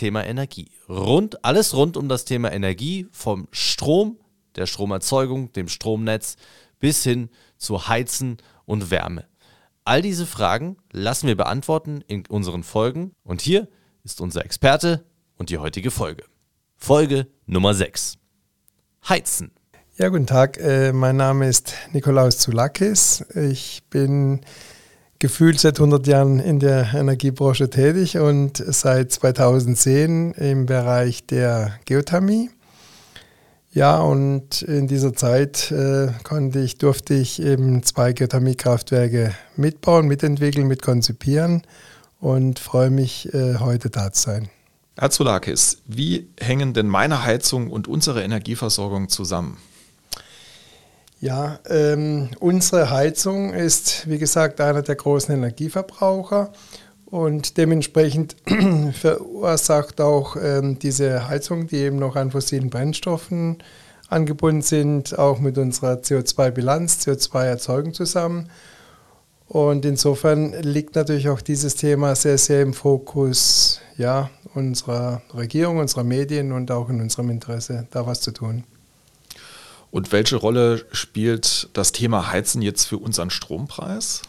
Thema Energie. Rund, alles rund um das Thema Energie, vom Strom, der Stromerzeugung, dem Stromnetz bis hin zu Heizen und Wärme. All diese Fragen lassen wir beantworten in unseren Folgen und hier ist unser Experte und die heutige Folge. Folge Nummer 6. Heizen. Ja, guten Tag. Äh, mein Name ist Nikolaus Zulakis. Ich bin gefühlt seit 100 Jahren in der Energiebranche tätig und seit 2010 im Bereich der Geothermie. Ja, und in dieser Zeit äh, konnte ich, durfte ich eben zwei Geothermiekraftwerke mitbauen, mitentwickeln, mitkonzipieren und freue mich, äh, heute da zu sein. Herr Zulakis, wie hängen denn meine Heizung und unsere Energieversorgung zusammen? Ja, ähm, unsere Heizung ist, wie gesagt, einer der großen Energieverbraucher und dementsprechend verursacht auch ähm, diese Heizung, die eben noch an fossilen Brennstoffen angebunden sind, auch mit unserer CO2-Bilanz, CO2-Erzeugung zusammen. Und insofern liegt natürlich auch dieses Thema sehr, sehr im Fokus ja, unserer Regierung, unserer Medien und auch in unserem Interesse, da was zu tun. Und welche Rolle spielt das Thema Heizen jetzt für unseren Strompreis?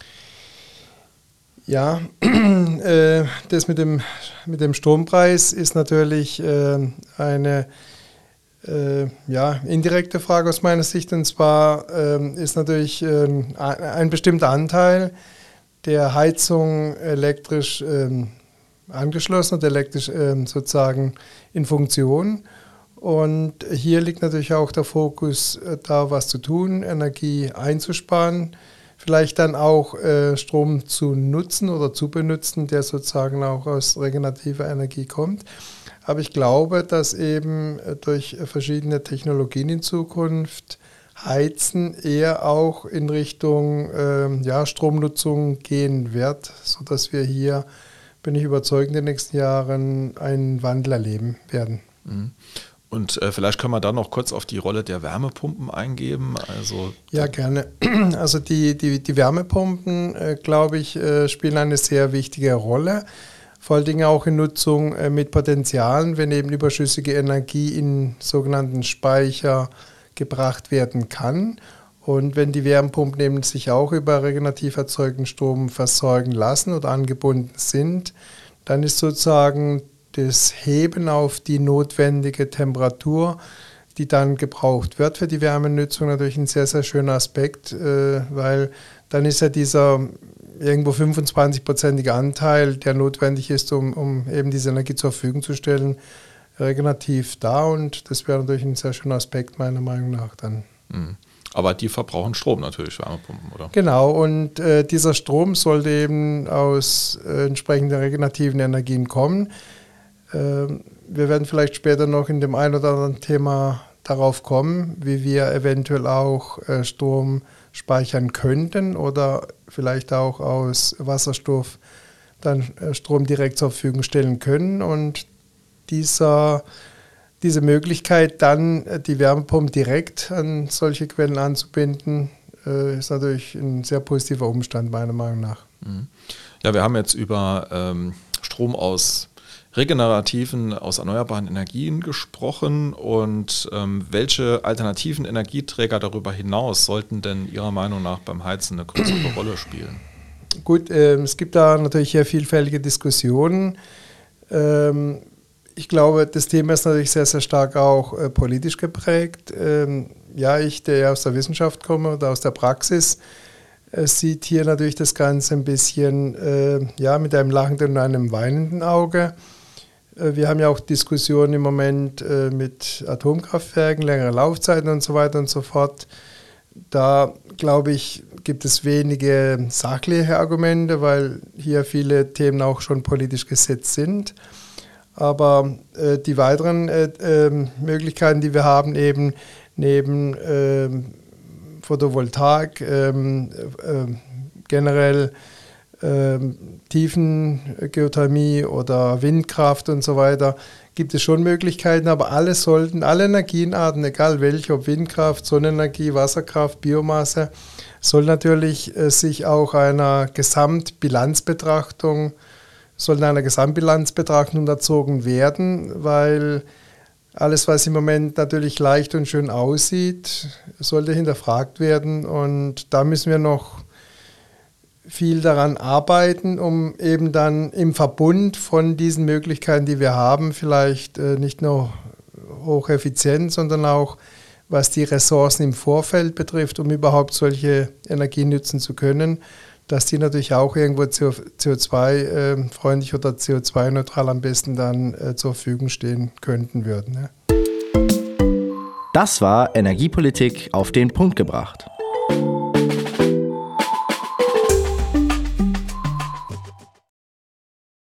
Ja, äh, das mit dem, mit dem Strompreis ist natürlich äh, eine äh, ja, indirekte Frage aus meiner Sicht. Und zwar ähm, ist natürlich ähm, ein bestimmter Anteil der Heizung elektrisch ähm, angeschlossen und elektrisch sozusagen in Funktion. Und hier liegt natürlich auch der Fokus, äh, da was zu tun, Energie einzusparen, vielleicht dann auch äh, Strom zu nutzen oder zu benutzen, der sozusagen auch aus regenerativer Energie kommt. Aber ich glaube, dass eben äh, durch verschiedene Technologien in Zukunft Heizen eher auch in Richtung äh, ja, Stromnutzung gehen wird, sodass wir hier, bin ich überzeugt, in den nächsten Jahren einen Wandel erleben werden. Mhm. Und äh, vielleicht können wir da noch kurz auf die Rolle der Wärmepumpen eingeben. Also ja, gerne. Also die, die, die Wärmepumpen, äh, glaube ich, äh, spielen eine sehr wichtige Rolle. Vor allen Dingen auch in Nutzung äh, mit Potenzialen, wenn eben überschüssige Energie in sogenannten Speicher gebracht werden kann. Und wenn die Wärmepumpen eben sich auch über regenerativ erzeugten Strom versorgen lassen oder angebunden sind, dann ist sozusagen das Heben auf die notwendige Temperatur, die dann gebraucht wird für die Wärmenutzung, natürlich ein sehr, sehr schöner Aspekt, äh, weil dann ist ja dieser irgendwo 25-prozentige Anteil, der notwendig ist, um, um eben diese Energie zur Verfügung zu stellen, regenerativ da und das wäre natürlich ein sehr schöner Aspekt meiner Meinung nach dann. Mhm. Aber die verbrauchen Strom natürlich, Wärmepumpen, oder? Genau, und äh, dieser Strom sollte eben aus äh, entsprechenden regenerativen Energien kommen. Ähm, wir werden vielleicht später noch in dem einen oder anderen Thema darauf kommen, wie wir eventuell auch äh, Strom speichern könnten oder vielleicht auch aus Wasserstoff dann äh, Strom direkt zur Verfügung stellen können. Und dieser, diese Möglichkeit, dann äh, die Wärmepumpe direkt an solche Quellen anzubinden, ist natürlich ein sehr positiver Umstand, meiner Meinung nach. Mhm. Ja, wir haben jetzt über ähm, Strom aus regenerativen, aus erneuerbaren Energien gesprochen und ähm, welche alternativen Energieträger darüber hinaus sollten denn Ihrer Meinung nach beim Heizen eine größere Rolle spielen? Gut, äh, es gibt da natürlich hier vielfältige Diskussionen. Ähm, ich glaube, das Thema ist natürlich sehr, sehr stark auch äh, politisch geprägt. Ähm, ja, ich, der ja aus der Wissenschaft komme oder aus der Praxis, äh, sieht hier natürlich das Ganze ein bisschen äh, ja, mit einem lachenden und einem weinenden Auge. Äh, wir haben ja auch Diskussionen im Moment äh, mit Atomkraftwerken, längere Laufzeiten und so weiter und so fort. Da glaube ich, gibt es wenige sachliche Argumente, weil hier viele Themen auch schon politisch gesetzt sind. Aber äh, die weiteren äh, äh, Möglichkeiten, die wir haben, eben neben ähm, Photovoltaik, ähm, äh, generell Tiefengeothermie oder Windkraft und so weiter, gibt es schon Möglichkeiten, aber alle sollten, alle Energienarten, egal welche, ob Windkraft, Sonnenenergie, Wasserkraft, Biomasse, soll natürlich äh, sich auch einer Gesamtbilanzbetrachtung, sollten einer Gesamtbilanzbetrachtung unterzogen werden, weil alles, was im Moment natürlich leicht und schön aussieht, sollte hinterfragt werden. Und da müssen wir noch viel daran arbeiten, um eben dann im Verbund von diesen Möglichkeiten, die wir haben, vielleicht äh, nicht nur hocheffizient, sondern auch was die Ressourcen im Vorfeld betrifft, um überhaupt solche Energien nutzen zu können, dass die natürlich auch irgendwo CO2-freundlich äh, oder CO2-neutral am besten dann äh, zur Verfügung stehen könnten würden. Das war Energiepolitik auf den Punkt gebracht.